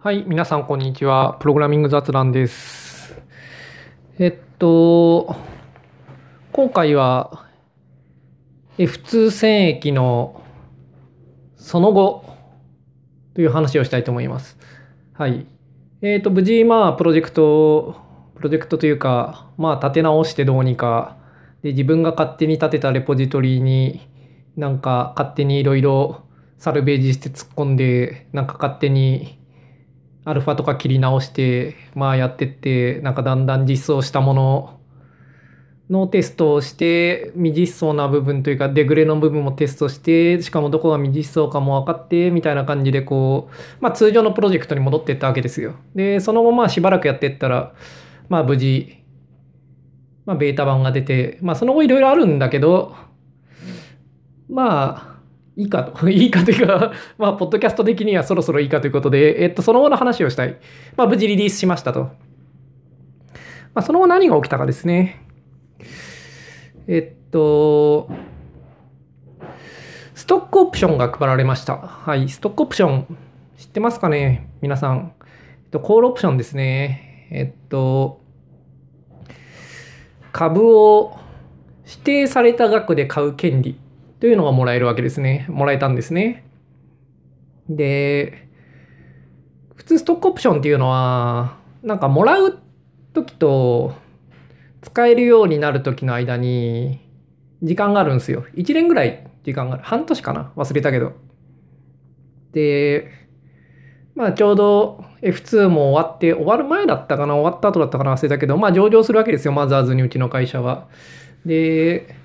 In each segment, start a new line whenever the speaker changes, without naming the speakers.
はい、皆さんこんにちは。プログラミング雑談です。えっと、今回は F2 戦役のその後という話をしたいと思います。はい。えっと、無事、まあ、プロジェクト、プロジェクトというか、まあ、立て直してどうにか、で、自分が勝手に立てたレポジトリになんか勝手にいろいろサルベージして突っ込んで、なんか勝手にアルファとか切り直して、まあやってって、なんかだんだん実装したもののテストをして、未実装な部分というか、デグレの部分もテストして、しかもどこが未実装かも分かって、みたいな感じでこう、まあ通常のプロジェクトに戻っていったわけですよ。で、その後まあしばらくやっていったら、まあ無事、まあベータ版が出て、まあその後いろいろあるんだけど、まあ、いいかと。いいかというか、まあ、ポッドキャスト的にはそろそろいいかということで、えっと、その後の話をしたい。まあ、無事リリースしましたと。まあ、その後何が起きたかですね。えっと、ストックオプションが配られました。はい、ストックオプション、知ってますかね皆さん。えっと、コールオプションですね。えっと、株を指定された額で買う権利というのがもらえるわけですね。もらえたんですね。で、普通ストックオプションっていうのは、なんかもらう時と使えるようになる時の間に時間があるんですよ。1年ぐらい時間がある。半年かな忘れたけど。で、まあちょうど F2 も終わって、終わる前だったかな終わった後だったかな忘れたけど、まあ上場するわけですよ。マザーズにうちの会社は。で、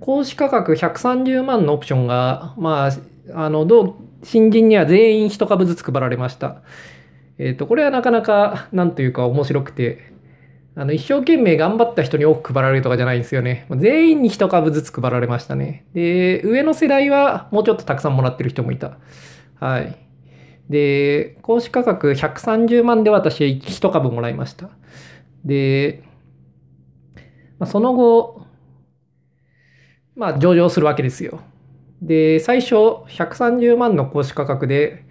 公式価格130万のオプションが、まあ、あの、同新人には全員1株ずつ配られました。えっ、と、これはなかなか、なんというか面白くて、あの、一生懸命頑張った人に多く配られるとかじゃないんですよね。全員に1株ずつ配られましたね。で、上の世代はもうちょっとたくさんもらってる人もいた。はい。で、公式価格130万で私1株もらいました。で、まあ、その後、まあ、上場するわけですよ。で、最初、130万の公式価格で、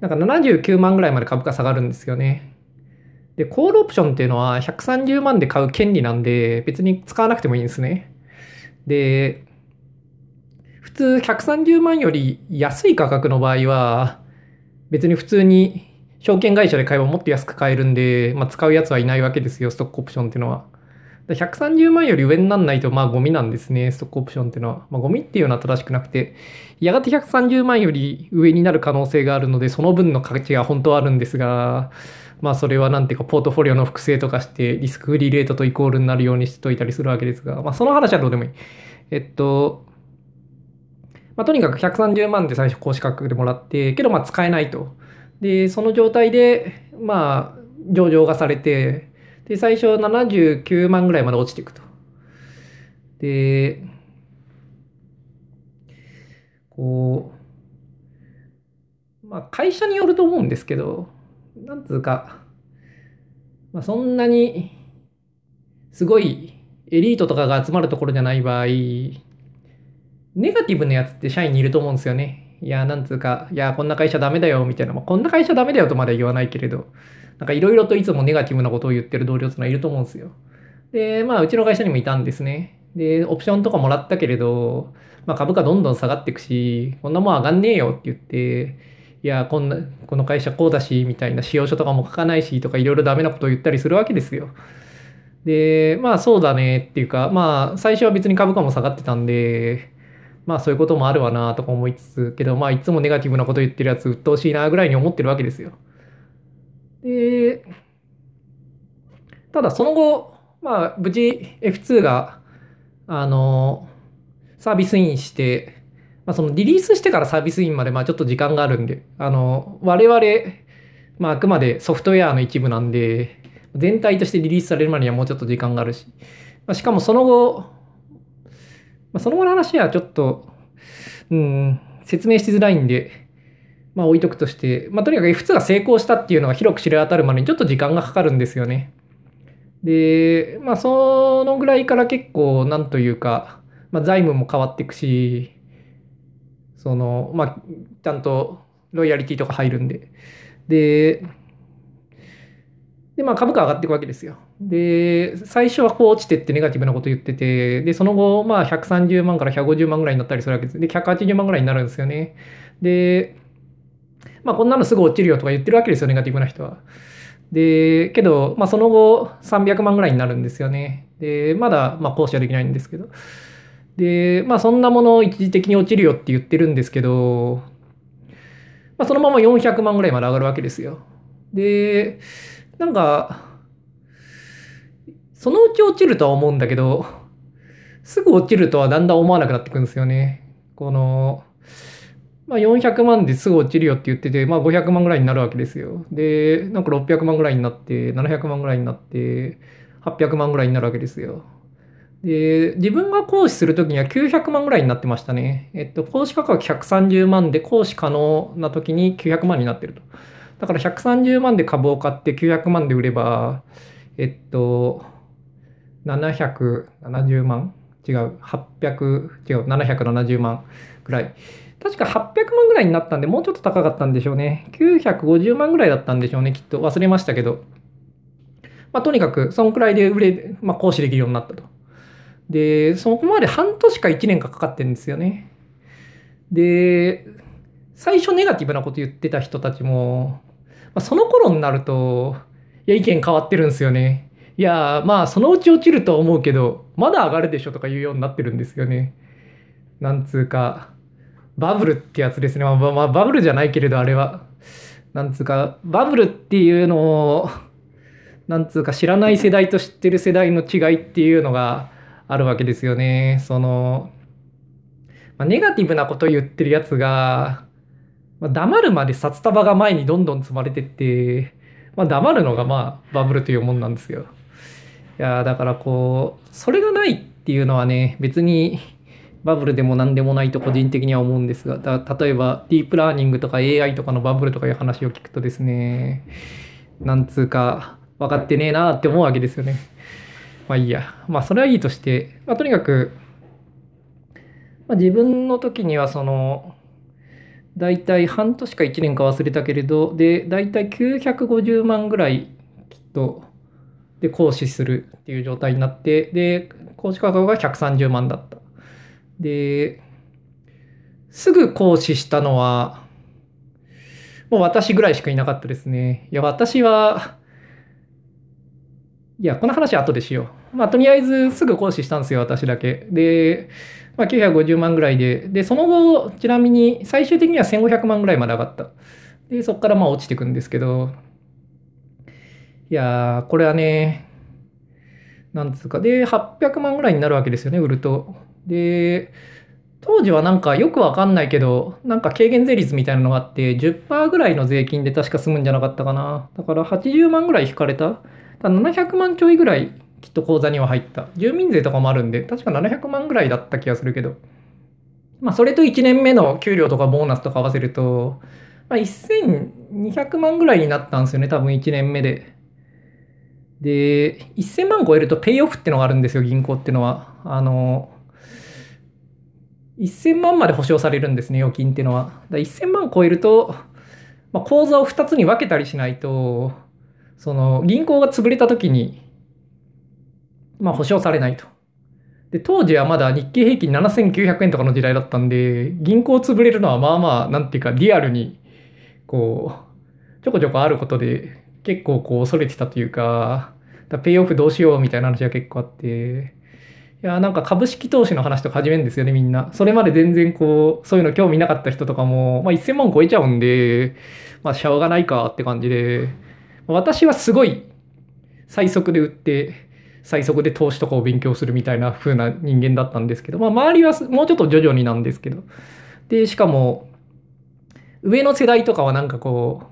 なんか79万ぐらいまで株価下がるんですよね。で、コールオプションっていうのは130万で買う権利なんで、別に使わなくてもいいんですね。で、普通130万より安い価格の場合は、別に普通に証券会社で買えばもっと安く買えるんで、まあ、使うやつはいないわけですよ、ストックオプションっていうのは。130万より上になんないと、まあゴミなんですね、ストックオプションっていうのは。まあゴミっていうのは正しくなくて、やがて130万より上になる可能性があるので、その分の価値が本当はあるんですが、まあそれはなんていうか、ポートフォリオの複製とかして、リスクフリーレートとイコールになるようにしてといたりするわけですが、まあその話はどうでもいい。えっと、まあとにかく130万で最初公式価格でもらって、けどまあ使えないと。で、その状態で、まあ、上場がされて、で、最初79万ぐらいまで落ちていくと。で、こう、まあ会社によると思うんですけど、なんつうか、まあそんなに、すごいエリートとかが集まるところじゃない場合、ネガティブなやつって社員にいると思うんですよね。いや、なんつうか、いや、こんな会社ダメだよ、みたいな。まあ、こんな会社ダメだよとまでは言わないけれど、なんかいろいろといつもネガティブなことを言ってる同僚ってのはいると思うんですよ。で、まあ、うちの会社にもいたんですね。で、オプションとかもらったけれど、まあ、株価どんどん下がっていくし、こんなもん上がんねえよって言って、いや、こんな、この会社こうだし、みたいな使用書とかも書かないし、とかいろいろダメなことを言ったりするわけですよ。で、まあ、そうだねっていうか、まあ、最初は別に株価も下がってたんで、まあそういうこともあるわなとか思いつつ、けどまあいつもネガティブなこと言ってるやつ鬱陶しいなぐらいに思ってるわけですよ。で、ただその後、まあ無事 F2 が、あの、サービスインして、まあそのリリースしてからサービスインまでまあちょっと時間があるんで、あの、我々、まああくまでソフトウェアの一部なんで、全体としてリリースされるまでにはもうちょっと時間があるし、まあ、しかもその後、まあ、その後の話はちょっと、うん、説明しづらいんで、まあ置いとくとして、まあとにかく F2 が成功したっていうのが広く知れ渡るまでにちょっと時間がかかるんですよね。で、まあそのぐらいから結構なんというか、まあ財務も変わっていくし、その、まあちゃんとロイヤリティとか入るんで。で、で、まあ株価上がっていくわけですよ。で、最初はこう落ちてってネガティブなこと言ってて、で、その後、まあ130万から150万ぐらいになったりするわけです。で、180万ぐらいになるんですよね。で、まあこんなのすぐ落ちるよとか言ってるわけですよ、ネガティブな人は。で、けど、まあその後300万ぐらいになるんですよね。で、まだ、まあ行使はできないんですけど。で、まあそんなものを一時的に落ちるよって言ってるんですけど、まあそのまま400万ぐらいまで上がるわけですよ。で、なんか、そのうち落ちるとは思うんだけど、すぐ落ちるとはだんだん思わなくなってくるんですよね。この、まあ、400万ですぐ落ちるよって言ってて、まあ、500万ぐらいになるわけですよ。で、なんか600万ぐらいになって、700万ぐらいになって、800万ぐらいになるわけですよ。で、自分が行使するときには900万ぐらいになってましたね。えっと、行使価格130万で行使可能なときに900万になってると。だから130万で株を買って900万で売れば、えっと、770万？違う、800、違う、770万ぐらい。確か800万ぐらいになったんで、もうちょっと高かったんでしょうね。950万ぐらいだったんでしょうね、きっと。忘れましたけど。まあ、とにかく、そんくらいで売れ、まあ、行使できるようになったと。で、そこまで半年か1年かかかってるんですよね。で、最初ネガティブなこと言ってた人たちも、まあ、その頃になると、いや、意見変わってるんですよね。いや、まあ、そのうち落ちると思うけど、まだ上がるでしょとか言うようになってるんですよね。なんつうか、バブルってやつですね。まあ、まあ、バブルじゃないけれど、あれは。なんつうか、バブルっていうのを、なんつうか、知らない世代と知ってる世代の違いっていうのがあるわけですよね。その、まあ、ネガティブなこと言ってるやつが、まあ、黙るまで札束が前にどんどん積まれてって、まあ、黙るのがまあバブルというもんなんですよ。いやだからこうそれがないっていうのはね別にバブルでも何でもないと個人的には思うんですがだ例えばディープラーニングとか AI とかのバブルとかいう話を聞くとですねなんつうか分かってねえなって思うわけですよね。まあいいやまあそれはいいとして、まあ、とにかく、まあ、自分の時にはその大体半年か1年か忘れたけれどで大体950万ぐらいきっとで行使するっていう状態になってで行使価格が130万だったですぐ行使したのはもう私ぐらいしかいなかったですね。いや私はいやこの話は後でしよう。まあとりあえずすぐ行使したんですよ私だけ。でまあ、950万ぐらいで、で、その後、ちなみに最終的には1500万ぐらいまで上がった。で、そこからまあ落ちていくんですけど、いやー、これはね、なんつうか、で、800万ぐらいになるわけですよね、売ると。で、当時はなんかよくわかんないけど、なんか軽減税率みたいなのがあって、10%ぐらいの税金で確か済むんじゃなかったかな。だから80万ぐらい引かれた。ただ700万ちょいぐらいきっと口座には入った。住民税とかもあるんで、確か700万ぐらいだった気がするけど、まあ、それと1年目の給料とかボーナスとか合わせると、まあ、1200万ぐらいになったんですよね、多分1年目で。で、1000万超えるとペイオフってのがあるんですよ、銀行ってのは。あの、1000万まで保証されるんですね、預金っていうのは。だ1000万超えると、まあ、口座を2つに分けたりしないと、その銀行が潰れた時にまあ、保証されないと。で、当時はまだ日経平均7900円とかの時代だったんで、銀行潰れるのはまあまあ、なんていうか、リアルに、こう、ちょこちょこあることで、結構こう、恐れてたというか、だペイオフどうしようみたいな話が結構あって、いや、なんか株式投資の話とか始めるんですよね、みんな。それまで全然こう、そういうの興味なかった人とかも、まあ1000万超えちゃうんで、まあしょうがないかって感じで、私はすごい最速で売って、最速で投資とかを勉強するみたいな風な人間だったんですけど、まあ、周りはもうちょっと徐々になんですけどでしかも上の世代とかはなんかこう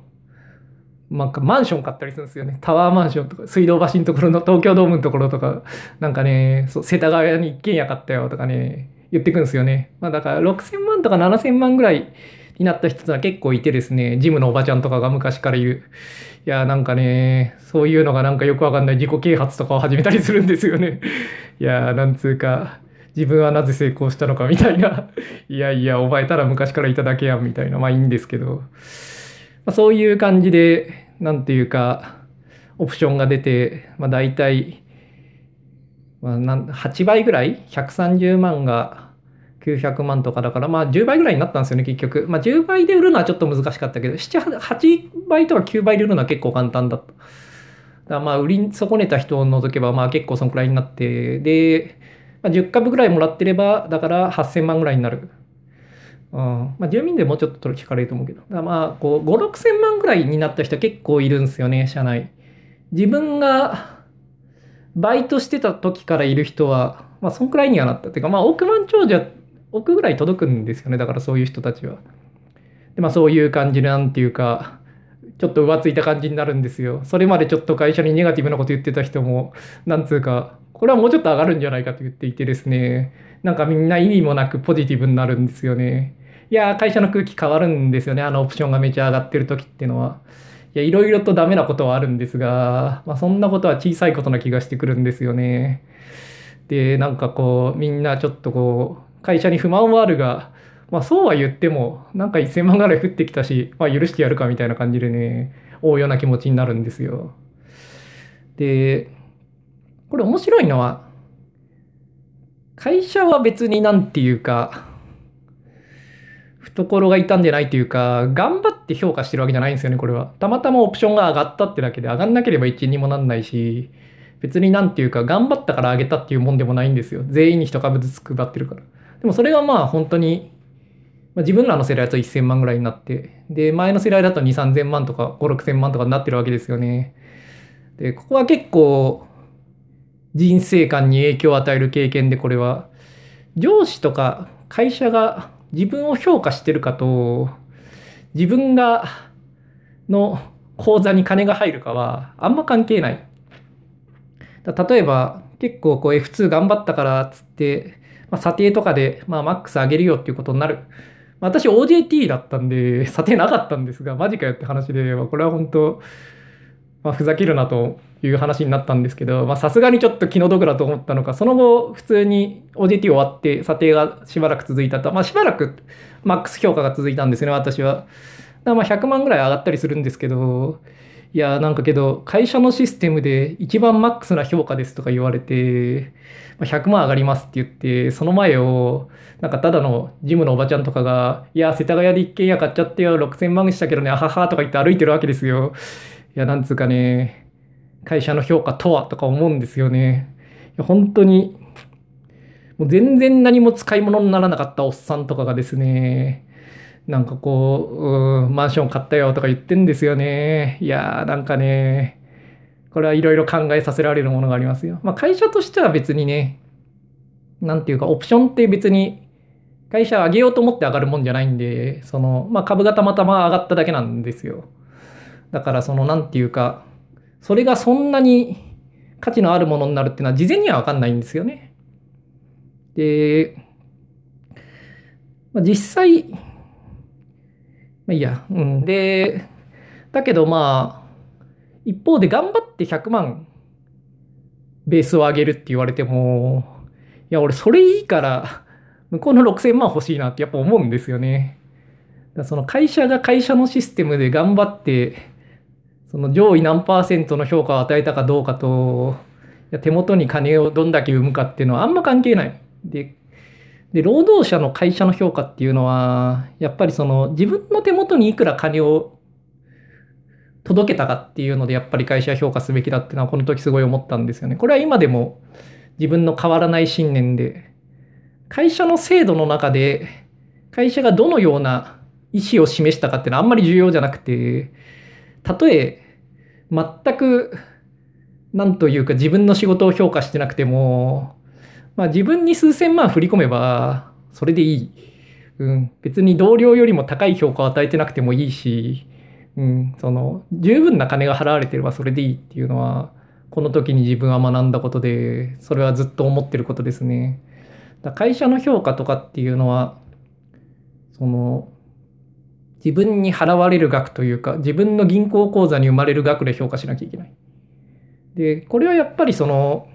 なんかマンション買ったりするんですよねタワーマンションとか水道橋のところの東京ドームのところとかなんかねそう世田谷に一軒家買ったよとかね言ってくんですよね、まあ、だから6000万とか7000万ぐらいになった人は結構いてですねジムのおばちゃんとかが昔から言ういや、なんかね、そういうのがなんかよくわかんない自己啓発とかを始めたりするんですよね。いや、なんつうか、自分はなぜ成功したのかみたいな。いやいや、お前ただ昔からいただけやんみたいな。まあいいんですけど。まあ、そういう感じで、なんていうか、オプションが出て、まあ、大体、まあ、8倍ぐらい ?130 万が900万とかだから、まあ10倍ぐらいになったんですよね、結局。まあ10倍で売るのはちょっと難しかったけど、7、8倍とか9倍で売るのは結構簡単だった。だまあ売り損ねた人を除けば、まあ結構そのくらいになって、で、まあ、10株ぐらいもらってれば、だから8000万ぐらいになる。うん、まあ住民でもうちょっと引かれると思うけど。だまあこう5、6000万ぐらいになった人結構いるんですよね、社内。自分がバイトしてた時からいる人は、まあそんくらいにはなった。っていうかまあ億万長者億ぐらい届くんですよねだからそういう人たちは。でまあそういう感じなんていうかちょっと浮ついた感じになるんですよ。それまでちょっと会社にネガティブなこと言ってた人もなんつうかこれはもうちょっと上がるんじゃないかと言っていてですねなんかみんな意味もなくポジティブになるんですよね。いや会社の空気変わるんですよねあのオプションがめちゃ上がってる時っていうのは。いやいろいろとダメなことはあるんですが、まあ、そんなことは小さいことな気がしてくるんですよね。でなんかこうみんなちょっとこう会社に不満はあるが、まあそうは言っても、なんか1000万ぐらい降ってきたし、まあ許してやるかみたいな感じでね、大ような気持ちになるんですよ。で、これ面白いのは、会社は別になんていうか、懐が痛んでないというか、頑張って評価してるわけじゃないんですよね、これは。たまたまオプションが上がったってだけで、上がんなければ1円にもなんないし、別になんていうか、頑張ったから上げたっていうもんでもないんですよ。全員に1株ずつ配ってるから。でもそれがまあ本当に、まあ、自分らの世代だと1000万ぐらいになって、で、前の世代だと2、3000万とか5、6000万とかになってるわけですよね。で、ここは結構人生観に影響を与える経験でこれは、上司とか会社が自分を評価してるかと、自分がの口座に金が入るかはあんま関係ない。例えば結構こう F2 頑張ったからっつってまあ、査定とかで、まあ、マックス上げるよっていうことになる。私 OJT だったんで、査定なかったんですが、マジかよって話で、これは本当、まあ、ふざけるなという話になったんですけど、さすがにちょっと気の毒だと思ったのか、その後、普通に OJT 終わって、査定がしばらく続いたと、まあ、しばらくマックス評価が続いたんですね、私は。だまあ100万ぐらい上がったりするんですけど、いやなんかけど会社のシステムで一番マックスな評価ですとか言われて100万上がりますって言ってその前をなんかただのジムのおばちゃんとかが「いや世田谷で一軒家買っちゃってよ6000万したけどねあはは」とか言って歩いてるわけですよ。いやなんつうかね会社の評価とはとか思うんですよね。いや本当にもう全然何も使い物にならなかったおっさんとかがですねなんかこう、うマンション買ったよとか言ってんですよね。いやーなんかね、これはいろいろ考えさせられるものがありますよ。まあ会社としては別にね、なんていうかオプションって別に会社上げようと思って上がるもんじゃないんで、その、まあ株がたまたま上がっただけなんですよ。だからそのなんていうか、それがそんなに価値のあるものになるっていうのは事前にはわかんないんですよね。で、まあ、実際、まあいいや。うん。で、だけどまあ、一方で頑張って100万ベースを上げるって言われても、いや、俺それいいから、向こうの6000万欲しいなってやっぱ思うんですよね。その会社が会社のシステムで頑張って、その上位何パーセントの評価を与えたかどうかと、いや手元に金をどんだけ生むかっていうのはあんま関係ない。で、で、労働者の会社の評価っていうのは、やっぱりその自分の手元にいくら金を届けたかっていうので、やっぱり会社は評価すべきだっていうのは、この時すごい思ったんですよね。これは今でも自分の変わらない信念で、会社の制度の中で、会社がどのような意思を示したかっていうのはあんまり重要じゃなくて、たとえ全く、なんというか自分の仕事を評価してなくても、まあ自分に数千万振り込めば、それでいい。うん。別に同僚よりも高い評価を与えてなくてもいいし、うん。その、十分な金が払われてればそれでいいっていうのは、この時に自分は学んだことで、それはずっと思ってることですね。だ会社の評価とかっていうのは、その、自分に払われる額というか、自分の銀行口座に生まれる額で評価しなきゃいけない。で、これはやっぱりその、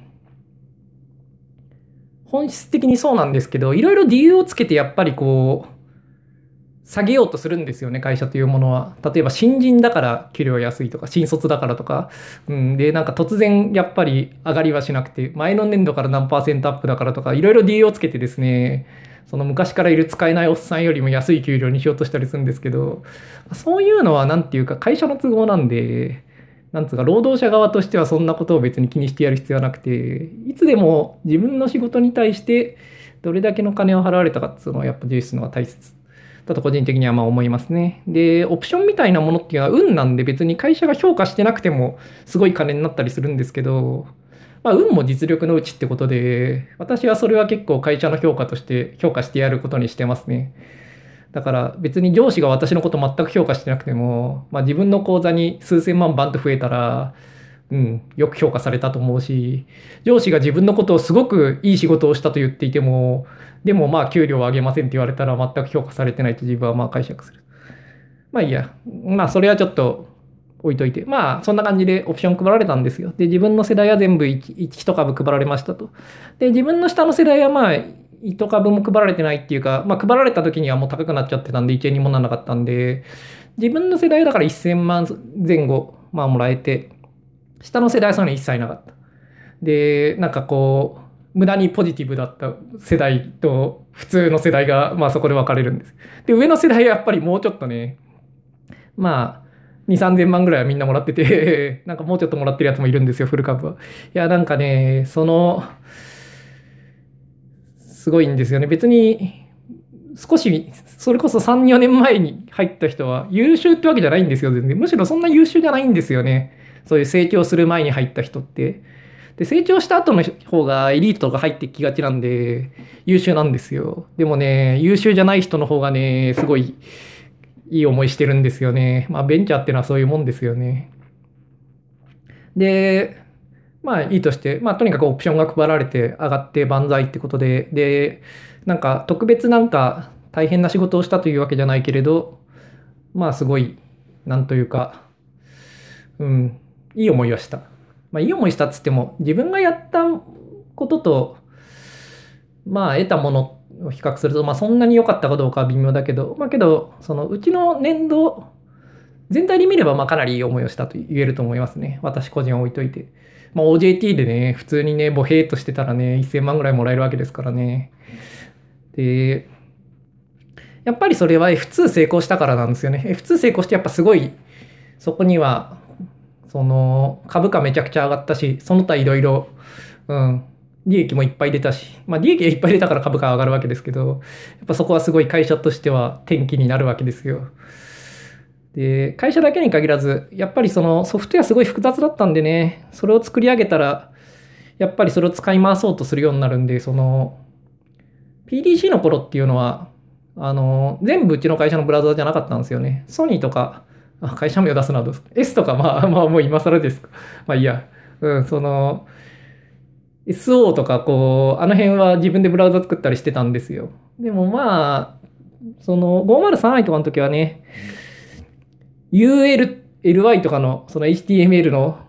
本質的にそうなんですけど、いろいろ理由をつけてやっぱりこう、下げようとするんですよね、会社というものは。例えば新人だから給料安いとか、新卒だからとか。うん、で、なんか突然やっぱり上がりはしなくて、前の年度から何パーセントアップだからとか、いろいろ理由をつけてですね、その昔からいる使えないおっさんよりも安い給料にしようとしたりするんですけど、そういうのは何ていうか会社の都合なんで、なんつうか労働者側としてはそんなことを別に気にしてやる必要はなくて、いつでも自分の仕事に対してどれだけの金を払われたかっていうのはやっぱ重視するのが大切だと個人的にはまあ思いますね。で、オプションみたいなものっていうのは運なんで別に会社が評価してなくてもすごい金になったりするんですけど、まあ、運も実力のうちってことで、私はそれは結構会社の評価として評価してやることにしてますね。だから別に上司が私のこと全く評価してなくても、まあ、自分の口座に数千万バンと増えたら、うん、よく評価されたと思うし、上司が自分のことをすごくいい仕事をしたと言っていても、でもまあ給料を上げませんって言われたら全く評価されてないと自分はまあ解釈する。まあいいや。まあそれはちょっと置いといて。まあそんな感じでオプション配られたんですよ。で、自分の世代は全部 1, 1株配られましたと。で、自分の下の世代はまあ1株も配られてないっていうか、まあ配られた時にはもう高くなっちゃってたんで1円にもならなかったんで、自分の世代だから1000万前後、まあもらえて、下の世代はそういうの一切なかった。で、なんかこう、無駄にポジティブだった世代と普通の世代が、まあそこで分かれるんです。で、上の世代はやっぱりもうちょっとね、まあ、2、3000万ぐらいはみんなもらってて なんかもうちょっともらってるやつもいるんですよ、フル株は。いや、なんかね、その、すごいんですよね。別に、少し、それこそ3、4年前に入った人は優秀ってわけじゃないんですよ、全然。むしろそんな優秀じゃないんですよね。そういう成長する前に入った人って。で、成長した後の方がエリートとか入ってきがちなんで、優秀なんですよ。でもね、優秀じゃない人の方がね、すごいいい思いしてるんですよね。まあ、ベンチャーっていうのはそういうもんですよね。で、まあいいとして、まあとにかくオプションが配られて上がって万歳ってことで、で、なんか特別なんか大変な仕事をしたというわけじゃないけれど、まあすごい、なんというか、うん、いい思いをした。まあ、いい思いしたっつっても、自分がやったことと、まあ、得たものを比較すると、まあ、そんなに良かったかどうかは微妙だけど、まあ、けど、そのうちの年度、全体で見れば、まあ、かなりいい思いをしたと言えると思いますね。私個人置いといて。まあ、OJT でね、普通にね、ボヘーとしてたらね、1000万ぐらいもらえるわけですからね。で、やっぱりそれは F2 成功したからなんですよね。F2 成功してやっぱすごい、そこにはその株価めちゃくちゃ上がったし、その他いろいろ、うん、利益もいっぱい出たし、まあ利益がいっぱい出たから株価上がるわけですけど、やっぱそこはすごい会社としては転機になるわけですよ。で、会社だけに限らず、やっぱりそのソフトウェアすごい複雑だったんでね、それを作り上げたら、やっぱりそれを使い回そうとするようになるんで、その、PDC の頃っていうのは、あの、全部うちの会社のブラウザじゃなかったんですよね。ソニーとか、あ会社名を出すなど S とかまあまあもう今更ですか。まあいいや。うん、その SO とかこう、あの辺は自分でブラウザ作ったりしてたんですよ。でもまあ、その 503i とかの時はね、UL、LY とかのその HTML の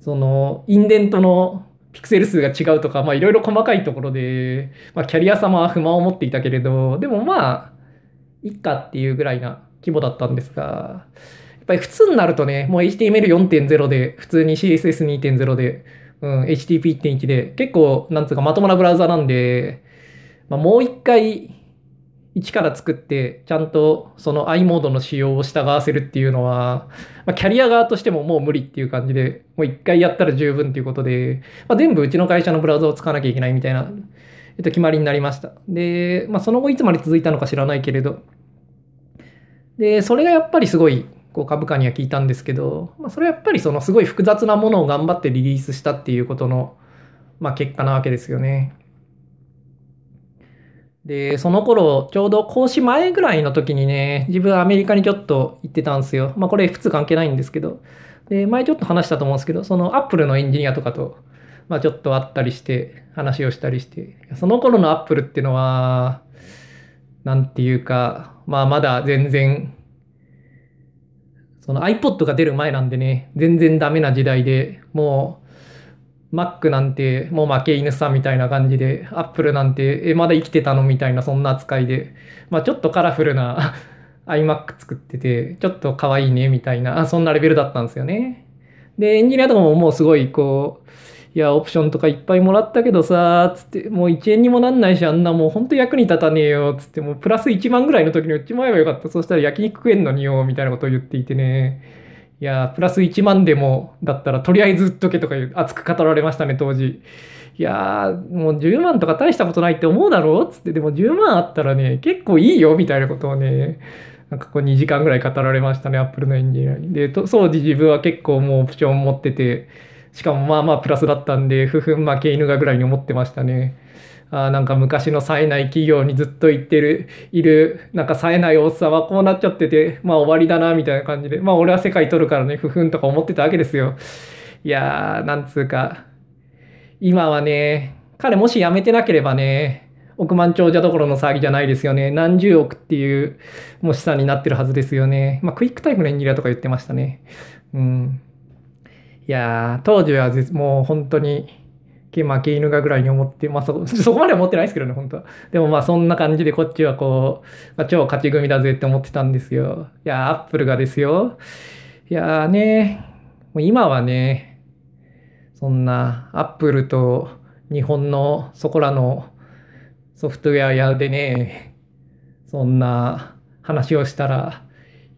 そのインデントのピクセル数が違うとか、まあいろいろ細かいところで、まあキャリア様は不満を持っていたけれど、でもまあ、いっかっていうぐらいな規模だったんですが、やっぱり普通になるとね、もう HTML4.0 で、普通に CSS2.0 で、うん、HTTP1.1 で、結構、なんつうかまともなブラウザなんで、まあ、もう一回、一から作って、ちゃんとその i モードの仕様を従わせるっていうのは、まあ、キャリア側としてももう無理っていう感じで、もう一回やったら十分っていうことで、まあ、全部うちの会社のブラウザを使わなきゃいけないみたいな、えっと、決まりになりました。で、まあ、その後いつまで続いたのか知らないけれど、で、それがやっぱりすごいこう株価には聞いたんですけど、まあ、それはやっぱりそのすごい複雑なものを頑張ってリリースしたっていうことの、まあ、結果なわけですよね。で、その頃、ちょうど講師前ぐらいの時にね、自分アメリカにちょっと行ってたんですよ。まあこれ F2 関係ないんですけど。で、前ちょっと話したと思うんですけど、そのアップルのエンジニアとかと、まあちょっと会ったりして、話をしたりして、その頃のアップルっていうのは、なんていうか、まあまだ全然その iPod が出る前なんでね、全然ダメな時代で、もう Mac なんてもう負け犬さんみたいな感じで、Apple なんて、え、まだ生きてたのみたいなそんな扱いで、まあちょっとカラフルな iMac 作ってて、ちょっと可愛いね、みたいな、そんなレベルだったんですよね。で、エンジニアとかももうすごい、こう、いや、オプションとかいっぱいもらったけどさ、つって、もう1円にもなんないし、あんなもうほんと役に立たねえよ、つって、もうプラス1万ぐらいの時に売っちまえばよかった。そしたら焼肉食えんのによ、みたいなことを言っていてね。いや、プラス1万でも、だったらとりあえず売っとけとか熱く語られましたね、当時。いやー、もう10万とか大したことないって思うだろつって、でも10万あったらね、結構いいよ、みたいなことをね、なんかこう2時間ぐらい語られましたね、アップルのエンジニアに。で、当時自分は結構もうオプション持ってて、しかもまあまあプラスだったんで、ふふん負け犬がぐらいに思ってましたね。あなんか昔の冴えない企業にずっと行ってる、いる、なんか冴えないおっさんはこうなっちゃってて、まあ終わりだな、みたいな感じで。まあ俺は世界取るからね、ふふんとか思ってたわけですよ。いやー、なんつうか、今はね、彼もし辞めてなければね、億万長者どころの騒ぎじゃないですよね。何十億っていうもう資産になってるはずですよね。まあクイックタイムのエンジニアとか言ってましたね。うん。いや、当時はもう本当に、負け犬がぐらいに思って、まあそ、そこまでは思ってないですけどね、本当は。でもまあそんな感じでこっちはこう、まあ、超勝ち組だぜって思ってたんですよ。いや、アップルがですよ。いやーね、もう今はね、そんなアップルと日本のそこらのソフトウェア屋でね、そんな話をしたら、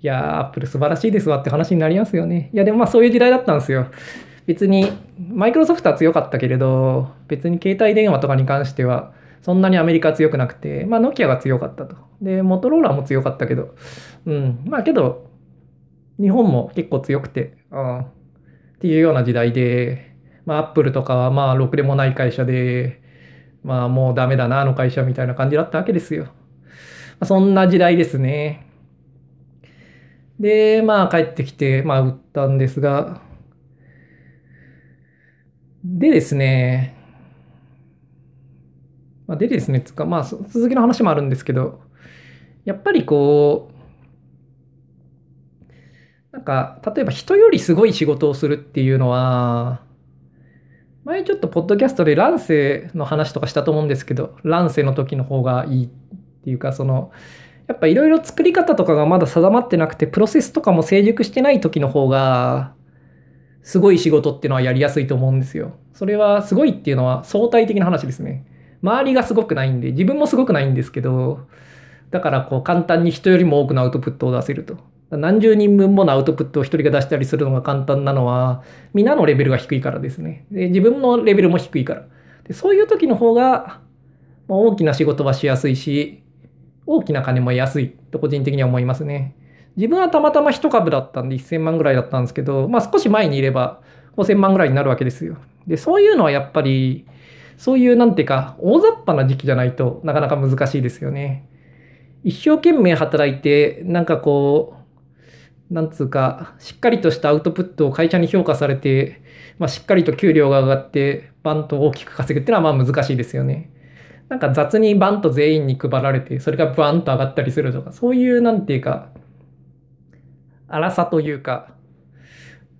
いやー、アップル素晴らしいですわって話になりますよね。いや、でもまあそういう時代だったんですよ。別に、マイクロソフトは強かったけれど、別に携帯電話とかに関しては、そんなにアメリカは強くなくて、まあ、ノキアが強かったと。で、モトローラーも強かったけど、うん、まあけど、日本も結構強くて、うん、っていうような時代で、まあ、アップルとかはまあ、ろくでもない会社で、まあ、もうダメだな、あの会社みたいな感じだったわけですよ。まあ、そんな時代ですね。で、まあ帰ってきて、まあ売ったんですが、でですね、ま、でですね、つか、まあ続きの話もあるんですけど、やっぱりこう、なんか、例えば人よりすごい仕事をするっていうのは、前ちょっとポッドキャストで乱世の話とかしたと思うんですけど、乱世の時の方がいいっていうか、その、やっぱいろいろ作り方とかがまだ定まってなくて、プロセスとかも成熟してない時の方が、すごい仕事っていうのはやりやすいと思うんですよ。それはすごいっていうのは相対的な話ですね。周りがすごくないんで、自分もすごくないんですけど、だからこう簡単に人よりも多くのアウトプットを出せると。何十人分ものアウトプットを一人が出したりするのが簡単なのは、皆のレベルが低いからですね。で自分のレベルも低いから。でそういう時の方が、大きな仕事はしやすいし、大きな金も安いと個人的には思いますね。自分はたまたま1株だったんで1000万ぐらいだったんですけど、まあ少し前にいれば5000万ぐらいになるわけですよ。で、そういうのはやっぱり、そういうなんていうか、大雑把な時期じゃないとなかなか難しいですよね。一生懸命働いて、なんかこう、なんつうか、しっかりとしたアウトプットを会社に評価されて、まあ、しっかりと給料が上がって、バンと大きく稼ぐっていうのはまあ難しいですよね。なんか雑にバンと全員に配られて、それがバンと上がったりするとか、そういうなんていうか、荒さというか、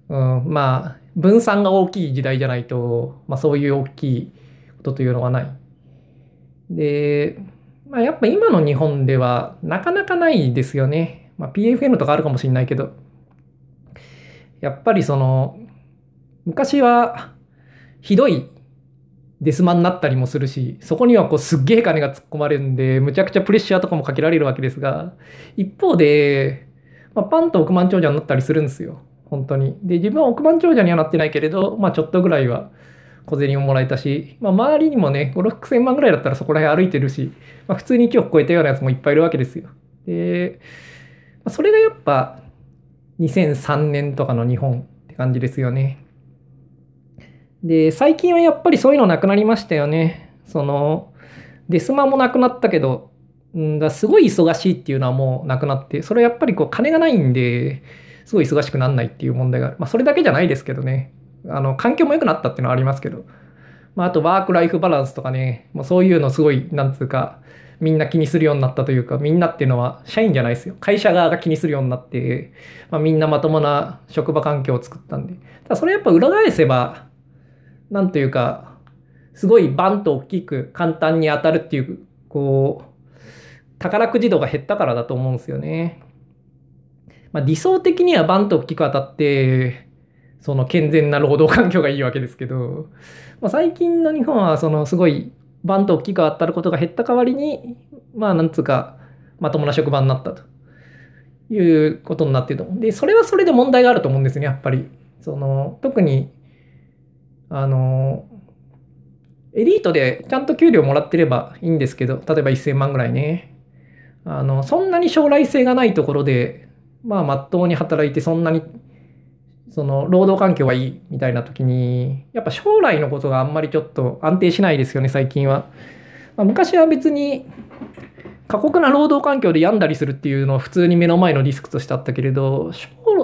うん、まあ、分散が大きい時代じゃないと、まあそういう大きいことというのはない。で、まあやっぱ今の日本ではなかなかないですよね。まあ PFN とかあるかもしれないけど、やっぱりその、昔はひどいデスマになったりもするし、そこにはこうすっげえ金が突っ込まれるんで、むちゃくちゃプレッシャーとかもかけられるわけですが、一方で、まあ、パンと億万長者になったりするんですよ。本当に。で、自分は億万長者にはなってないけれど、まあちょっとぐらいは小銭をもらえたし、まあ周りにもね、5、6千万ぐらいだったらそこら辺歩いてるし、まあ普通に1億超えたようなやつもいっぱいいるわけですよ。で、それがやっぱ2003年とかの日本って感じですよね。で、最近はやっぱりそういうのなくなりましたよね。その、デスマもなくなったけど、んだすごい忙しいっていうのはもうなくなって、それはやっぱりこう金がないんで、すごい忙しくならないっていう問題がある。まあそれだけじゃないですけどね。あの、環境も良くなったっていうのはありますけど。まああとワークライフバランスとかね、もうそういうのすごい、なんつうか、みんな気にするようになったというか、みんなっていうのは社員じゃないですよ。会社側が気にするようになって、まあ、みんなまともな職場環境を作ったんで。ただそれやっぱ裏返せば、なんというか、すごいバンと大きく簡単に当たるっていう、こう、宝くじ度が減ったからだと思うんですよね。まあ、理想的にはバンと大きく当たって、その健全な労働環境がいいわけですけど、まあ、最近の日本はそのすごいバンと大きく当たることが減った代わりに、まあなんつうか、まともな職場になったということになってると思う。で、それはそれで問題があると思うんですね、やっぱり。その、特に、あの、エリートでちゃんと給料もらってればいいんですけど、例えば1000万ぐらいね。あの、そんなに将来性がないところで、まあ、まっとうに働いて、そんなに、その、労働環境はいいみたいな時に、やっぱ将来のことがあんまりちょっと安定しないですよね、最近は。まあ、昔は別に、過酷な労働環境で病んだりするっていうのは普通に目の前のリスクとしてあったけれど、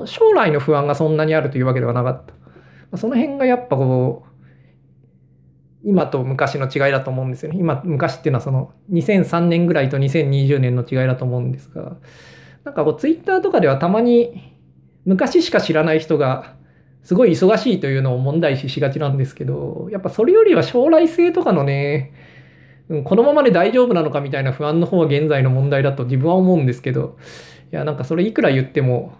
将来の不安がそんなにあるというわけではなかった。その辺がやっぱこう、今と昔の違いだと思うんですよね。今、昔っていうのはその2003年ぐらいと2020年の違いだと思うんですが、なんかこうツイッターとかではたまに昔しか知らない人がすごい忙しいというのを問題視しがちなんですけど、やっぱそれよりは将来性とかのね、このままで大丈夫なのかみたいな不安の方が現在の問題だと自分は思うんですけど、いや、なんかそれいくら言っても、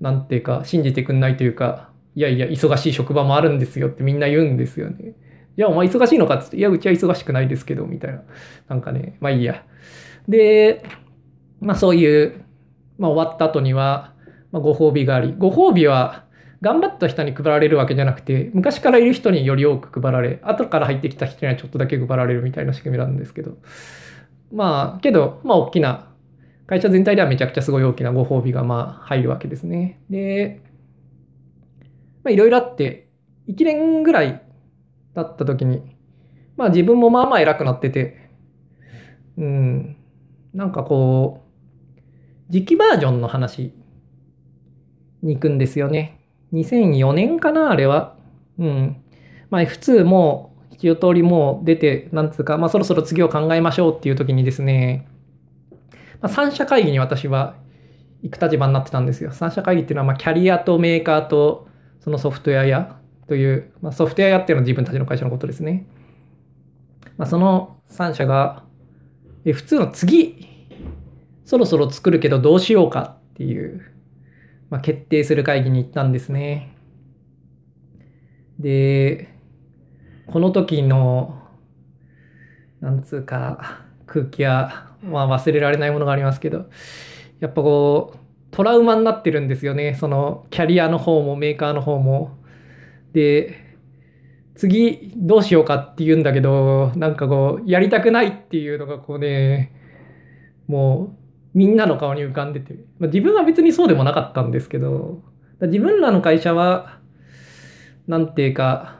なんていうか信じてくんないというか、いやいや、忙しい職場もあるんですよってみんな言うんですよね。いや、お前忙しいのかっつって、いや、うちは忙しくないですけど、みたいな。なんかね、まあいいや。で、まあそういう、まあ終わった後には、まあ、ご褒美があり、ご褒美は頑張った人に配られるわけじゃなくて、昔からいる人により多く配られ、後から入ってきた人にはちょっとだけ配られるみたいな仕組みなんですけど、まあ、けど、まあ大きな、会社全体ではめちゃくちゃすごい大きなご褒美がまあ入るわけですね。で、いろいろあって、1年ぐらいだった時に、まあ自分もまあまあ偉くなってて、うん、なんかこう、時期バージョンの話に行くんですよね。2004年かな、あれは。うん。まあ F2 も一通りもう出て、なんつうか、まあそろそろ次を考えましょうっていう時にですね、まあ、3社会議に私は行く立場になってたんですよ。3社会議っていうのは、まあキャリアとメーカーとそのソフトウェアやという、まあ、ソフトウェアやってるのは自分たちの会社のことですね。まあ、その3社が、え普通の次、そろそろ作るけどどうしようかっていう、まあ、決定する会議に行ったんですね。で、この時の、なんつうか、空気や、まあ忘れられないものがありますけど、やっぱこう、トラウマになってるんですよね。そのキャリアの方もメーカーの方も。で、次どうしようかって言うんだけど、なんかこう、やりたくないっていうのがこうね、もうみんなの顔に浮かんでて、まあ、自分は別にそうでもなかったんですけど、自分らの会社は、なんていうか、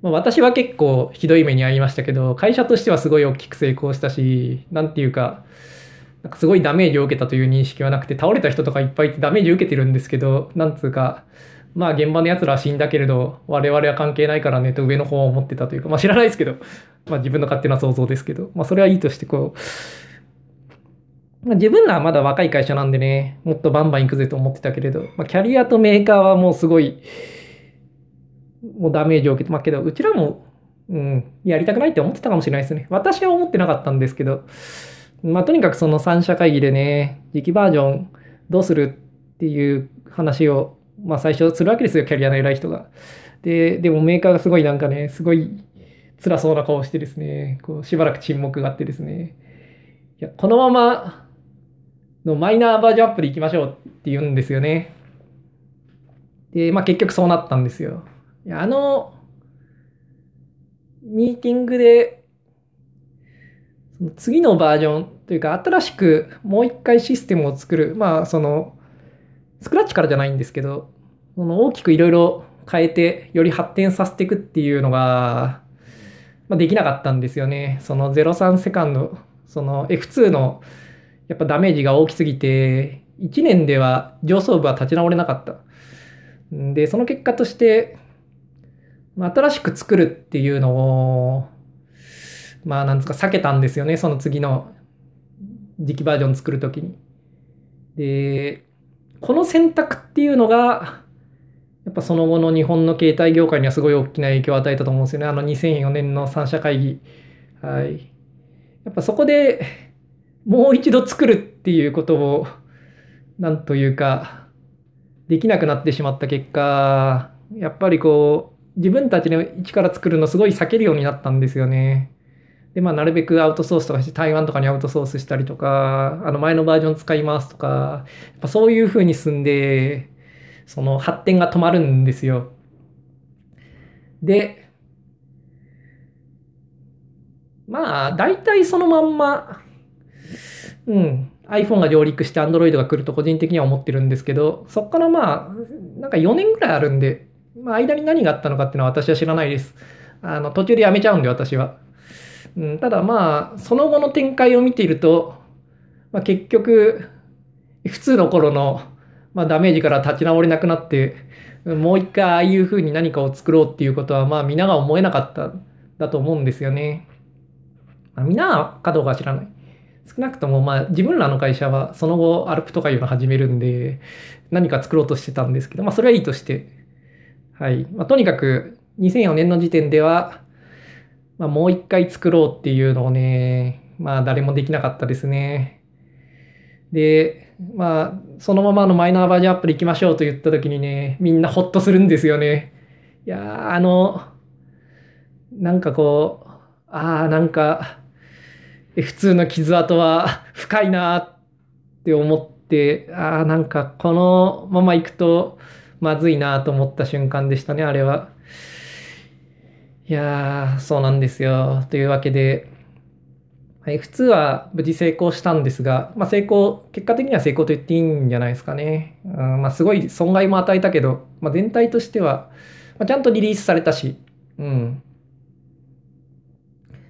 まあ、私は結構ひどい目に遭いましたけど、会社としてはすごい大きく成功したし、なんていうか、なんかすごいダメージを受けたという認識はなくて、倒れた人とかいっぱいいてダメージ受けてるんですけど、なんつうか、まあ現場の奴らは死んだけれど、我々は関係ないからねと上の方を思ってたというか、まあ知らないですけど、まあ自分の勝手な想像ですけど、まあそれはいいとしてこう、ま、自分らはまだ若い会社なんでね、もっとバンバン行くぜと思ってたけれど、まあ、キャリアとメーカーはもうすごい、もうダメージを受けて、まあけど、うちらも、うん、やりたくないって思ってたかもしれないですね。私は思ってなかったんですけど、まあとにかくその3社会議でね、時期バージョンどうするっていう話をまあ最初するわけですよ、キャリアの偉い人が。で、でもメーカーがすごいなんかね、すごい辛そうな顔してですね、こうしばらく沈黙があってですね、いや、このままのマイナーバージョンアップでいきましょうって言うんですよね。で、まあ結局そうなったんですよ。いや、あの、ミーティングで、その次のバージョンというか、新しくもう一回システムを作る、まあその、スクラッチからじゃないんですけど、その大きくいろいろ変えて、より発展させていくっていうのが、まあ、できなかったんですよね。その03セカンド、その F2 のやっぱダメージが大きすぎて、1年では上層部は立ち直れなかった。で、その結果として、新しく作るっていうのを、まあなんですか、避けたんですよね、その次の時期バージョン作るときに。で、この選択っていうのが、やっぱその後の日本の携帯業界にはすごい大きな影響を与えたと思うんですよね。あの2004年の三者会議。はい。やっぱそこでもう一度作るっていうことをなんというか、できなくなってしまった結果、やっぱりこう、自分たちの一から作るのすごい避けるようになったんですよね。で、まあ、なるべくアウトソースとかして、台湾とかにアウトソースしたりとか、あの前のバージョン使いますとか、やっぱそういう風に進んで、その発展が止まるんですよ。で、まあ、大体そのまんま、うん、iPhone が上陸して Android が来ると個人的には思ってるんですけど、そこからまあ、なんか4年ぐらいあるんで、まあ、間に何があったのかっていうのは私は知らないです。あの、途中でやめちゃうんで、私は。うん、ただまあ、その後の展開を見ていると、まあ、結局、普通の頃の、まあ、ダメージから立ち直れなくなって、もう一回ああいうふうに何かを作ろうっていうことは、まあ、皆が思えなかっただと思うんですよね。まあ、皆かどうかは知らない。少なくとも、まあ、自分らの会社はその後、アルプとかいうの始めるんで、何か作ろうとしてたんですけど、まあ、それはいいとして、はい。まあ、とにかく、2004年の時点では、まあ、もう一回作ろうっていうのをね、まあ、誰もできなかったですね。で、まあ、そのままのマイナーバージョンアップで行きましょうと言った時にね、みんなほっとするんですよね。いやあの、なんかこう、ああ、なんか、普通の傷跡は深いなって思って、ああ、なんかこのまま行くとまずいなと思った瞬間でしたね、あれは。いやー、そうなんですよ。というわけで、はい、普通は無事成功したんですが、まあ、成功、結果的には成功と言っていいんじゃないですかね。うんまあ、すごい損害も与えたけど、まあ、全体としては、まあ、ちゃんとリリースされたし、うん。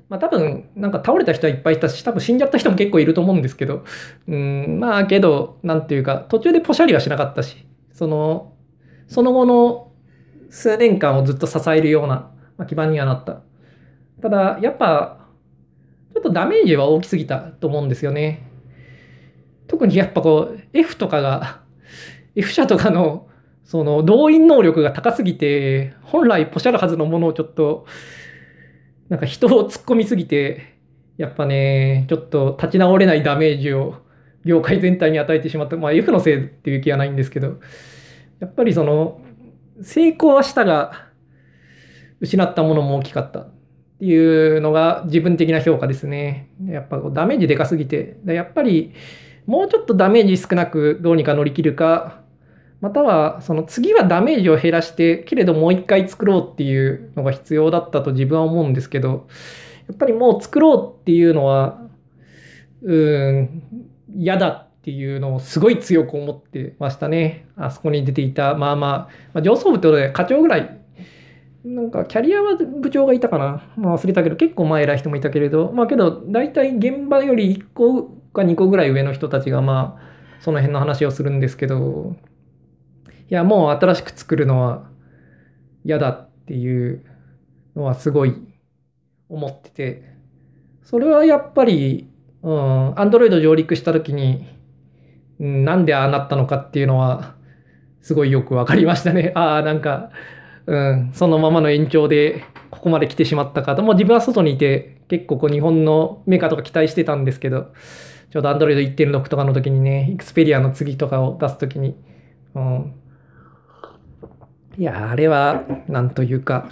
まあ多分、なんか倒れた人はいっぱいいたし、多分死んじゃった人も結構いると思うんですけど、うん、まあけど、なんていうか、途中でポシャリはしなかったし、その、その後の数年間をずっと支えるような、まあ、基盤にはなった。ただ、やっぱ、ちょっとダメージは大きすぎたと思うんですよね。特にやっぱこう、F とかが、F 社とかの、その動員能力が高すぎて、本来ポシャるはずのものをちょっと、なんか人を突っ込みすぎて、やっぱね、ちょっと立ち直れないダメージを業界全体に与えてしまった。まあ F のせいっていう気はないんですけど、やっぱりその、成功はしたが、失ったものも大きかったっていうのが自分的な評価ですね。やっぱダメージでかすぎて、やっぱりもうちょっとダメージ少なくどうにか乗り切るか、またはその次はダメージを減らしてけれどもう一回作ろうっていうのが必要だったと自分は思うんですけどやっぱりもう作ろうっていうのはうん嫌だっていうのをすごい強く思ってましたねあそこに出ていたまあまあ、まあ、上層部ってことで課長ぐらいなんかキャリアは部長がいたかな、まあ、忘れたけど結構前偉い人もいたけれど。まあけど大体現場より1個か2個ぐらい上の人たちがまあその辺の話をするんですけど。いや、もう新しく作るのは嫌だっていうのはすごい思ってて、それはやっぱり、うん、Android 上陸した時に、うん、なんでああなったのかっていうのは、すごいよくわかりましたね。ああ、なんか、うん、そのままの延長でここまで来てしまったかと。もう自分は外にいて、結構こう日本のメーカーとか期待してたんですけど、ちょうど Android 1.6とかの時にね、Xperia の次とかを出す時に、うん、いや、あれは、なんというか、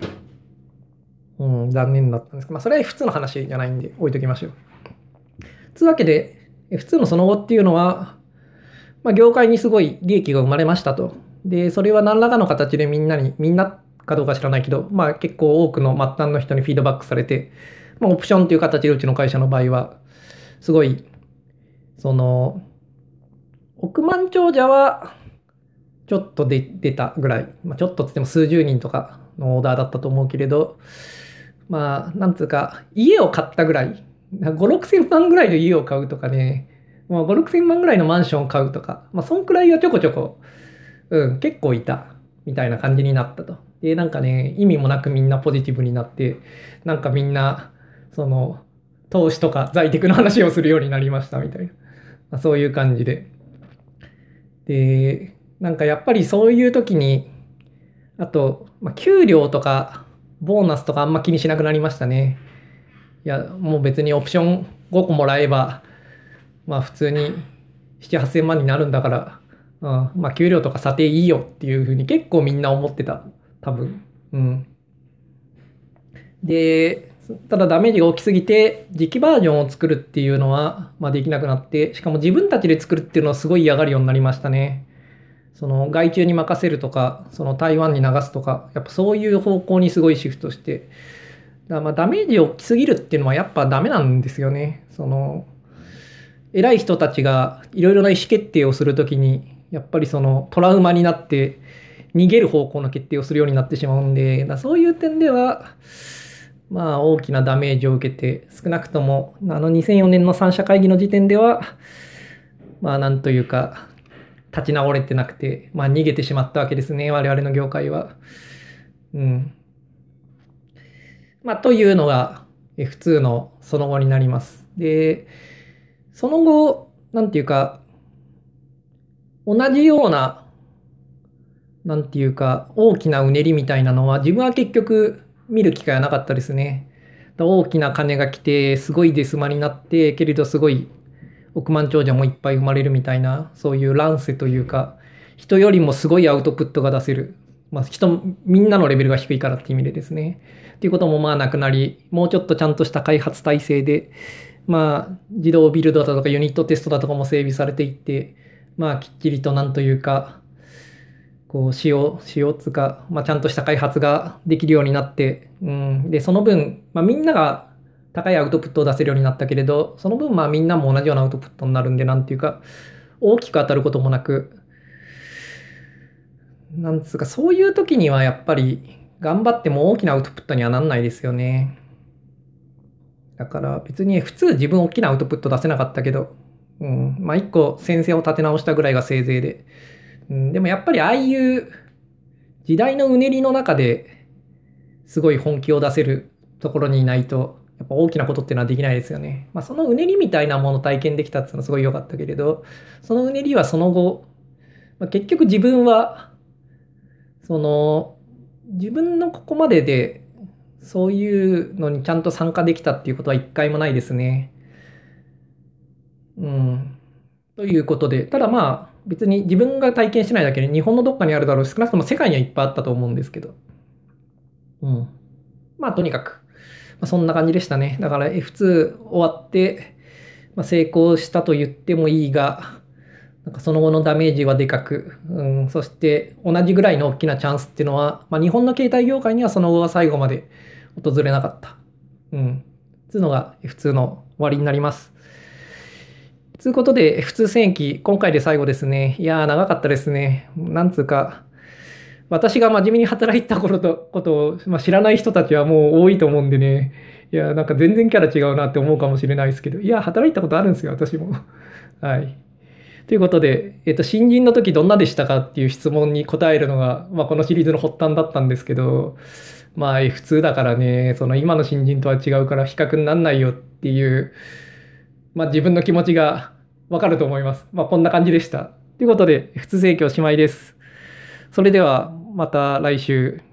うん、残念だったんですけど、まあ、それは普通の話じゃないんで、置いときましょう。つうわけで、普通のその後っていうのは、まあ、業界にすごい利益が生まれましたと。で、それは何らかの形でみんなに、みんなかどうか知らないけど、まあ結構多くの末端の人にフィードバックされて、まあ、オプションという形でうちの会社の場合は、すごい、その、億万長者は、ちょっとで出たぐらい、まあ、ちょっとつっても数十人とかのオーダーだったと思うけれど、まあ、なんつうか、家を買ったぐらい、5、6千万ぐらいの家を買うとかね、まあ、5、6千万ぐらいのマンションを買うとか、まあ、そんくらいはちょこちょこ、うん、結構いた、みたいな感じになったと。で、なんかね、意味もなくみんなポジティブになって、なんかみんな、その、投資とか在宅の話をするようになりましたみたいな、まあ、そういう感じで。で、なんかやっぱりそういう時に、あと、まあ、給料とか、ボーナスとかあんま気にしなくなりましたね。いや、もう別にオプション5個もらえば、まあ普通に7、8000万になるんだから、うん、まあ給料とか査定いいよっていうふうに結構みんな思ってた。多分。うん。で、ただダメージが大きすぎて、磁気バージョンを作るっていうのは、まあ、できなくなって、しかも自分たちで作るっていうのはすごい嫌がるようになりましたね。その外注に任せるとか、その台湾に流すとか、やっぱそういう方向にすごいシフトして、だまあダメージ大きすぎるっていうのはやっぱダメなんですよね。その、偉い人たちがいろいろな意思決定をするときに、やっぱりそのトラウマになって逃げる方向の決定をするようになってしまうんで、だそういう点では、まあ大きなダメージを受けて、少なくともあの2004年の三者会議の時点では、まあなんというか、立ち直れてなくて、まあ逃げてしまったわけですね、我々の業界は。うん。まあというのが F2 のその後になります。で、その後、なんていうか、同じような、なんていうか、大きなうねりみたいなのは自分は結局見る機会はなかったですね。大きな金が来て、すごいデスマになって、けれどすごい億万長者もいっぱい生まれるみたいな、そういう乱世というか、人よりもすごいアウトプットが出せる。まあ、人、みんなのレベルが低いからって意味でですね。っていうこともまあなくなり、もうちょっとちゃんとした開発体制で、まあ、自動ビルドだとかユニットテストだとかも整備されていって、まあ、きっちりとなんというか、こう使用、使用つか、まあ、ちゃんとした開発ができるようになって、うん、で、その分、まあ、みんなが高いアウトプットを出せるようになったけれど、その分、まあ、みんなも同じようなアウトプットになるんで、なんていうか、大きく当たることもなく、なんつうか、そういう時にはやっぱり、頑張っても大きなアウトプットにはなんないですよね。だから別に普通自分大きなアウトプット出せなかったけど、うん、まあ一個先生を立て直したぐらいがせいぜいで、うん、でもやっぱりああいう時代のうねりの中ですごい本気を出せるところにいないと、やっぱ大きなことっていうのはできないですよね。まあそのうねりみたいなものを体験できたっていうのはすごい良かったけれど、そのうねりはその後、まあ、結局自分は、その、自分のここまでで、そういうのにちゃんと参加できたっていうことは一回もないですね。うん。ということで、ただまあ、別に自分が体験してないだけで日本のどっかにあるだろう、少なくとも世界にはいっぱいあったと思うんですけど。うん。まあ、とにかく、まあ、そんな感じでしたね。だから F2 終わって、まあ、成功したと言ってもいいが、なんかその後のダメージはでかく、うん、そして同じぐらいの大きなチャンスっていうのは、まあ、日本の携帯業界にはその後は最後まで訪れなかった。うん。つうのが F2 の終わりになります。つうことで、普通戦役、今回で最後ですね。いやー、長かったですね。なんつうか、私が真面目に働いた頃とことを、まあ、知らない人たちはもう多いと思うんでね。いやー、なんか全然キャラ違うなって思うかもしれないですけど、いやー、働いたことあるんですよ、私も。はい。ということで、えっと、新人の時どんなでしたかっていう質問に答えるのが、まあ、このシリーズの発端だったんですけど、まあ、普通だからね、その今の新人とは違うから比較になんないよっていう、まあ、自分の気持ちがわかると思います。まあ、こんな感じでした。ということで、普通盛況おしまいです。それでは、また来週。